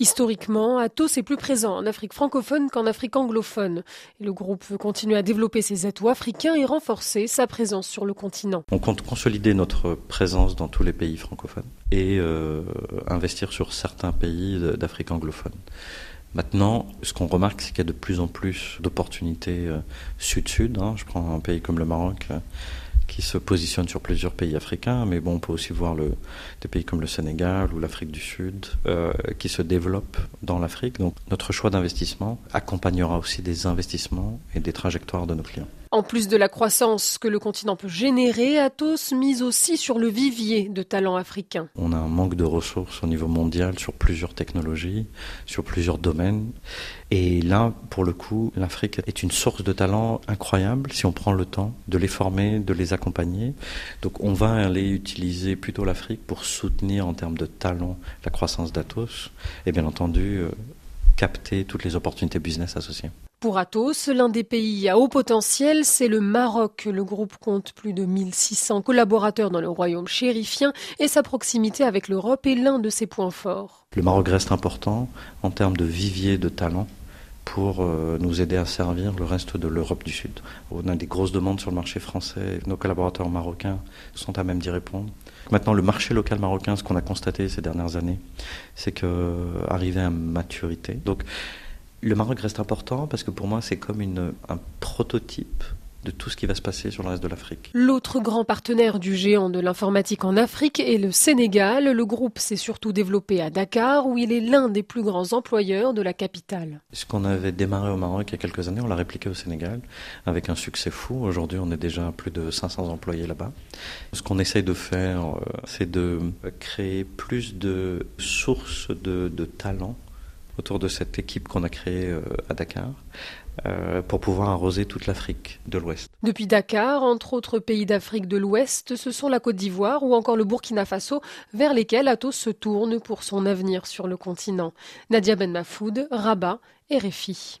Historiquement, Atos est plus présent en Afrique francophone qu'en Afrique anglophone. le groupe veut continuer à développer ses atouts africains et renforcer sa présence sur le continent. On compte consolider notre présence dans tous les pays francophones et euh, investir sur certains pays d'Afrique anglophone. Maintenant, ce qu'on remarque, c'est qu'il y a de plus en plus d'opportunités euh, sud-sud. Hein. Je prends un pays comme le Maroc euh, qui se positionne sur plusieurs pays africains, mais bon, on peut aussi voir le, des pays comme le Sénégal ou l'Afrique du Sud euh, qui se développent dans l'Afrique. Donc notre choix d'investissement accompagnera aussi des investissements et des trajectoires de nos clients. En plus de la croissance que le continent peut générer, Atos mise aussi sur le vivier de talents africains. On a un manque de ressources au niveau mondial sur plusieurs technologies, sur plusieurs domaines. Et là, pour le coup, l'Afrique est une source de talents incroyable si on prend le temps de les former, de les accompagner. Donc on va aller utiliser plutôt l'Afrique pour soutenir en termes de talents la croissance d'Atos et bien entendu euh, capter toutes les opportunités business associées. Pour Atos, l'un des pays à haut potentiel, c'est le Maroc. Le groupe compte plus de 1600 collaborateurs dans le royaume chérifien et sa proximité avec l'Europe est l'un de ses points forts. Le Maroc reste important en termes de vivier de talents pour euh, nous aider à servir le reste de l'Europe du Sud. On a des grosses demandes sur le marché français, nos collaborateurs marocains sont à même d'y répondre. Maintenant, le marché local marocain, ce qu'on a constaté ces dernières années, c'est qu'arrivé à maturité. Donc, le Maroc reste important parce que pour moi, c'est comme un prototype de tout ce qui va se passer sur le reste de l'Afrique. L'autre grand partenaire du géant de l'informatique en Afrique est le Sénégal. Le groupe s'est surtout développé à Dakar, où il est l'un des plus grands employeurs de la capitale. Ce qu'on avait démarré au Maroc il y a quelques années, on l'a répliqué au Sénégal avec un succès fou. Aujourd'hui, on est déjà à plus de 500 employés là-bas. Ce qu'on essaye de faire, euh, c'est de créer plus de sources de, de talents autour de cette équipe qu'on a créée euh, à Dakar euh, pour pouvoir arroser toute l'Afrique de l'Ouest. Depuis Dakar, entre autres pays d'Afrique de l'Ouest, ce sont la Côte d'Ivoire ou encore le Burkina Faso vers lesquels Atos se tourne pour son avenir sur le continent. Nadia Ben Mafoud, Rabat, RFI.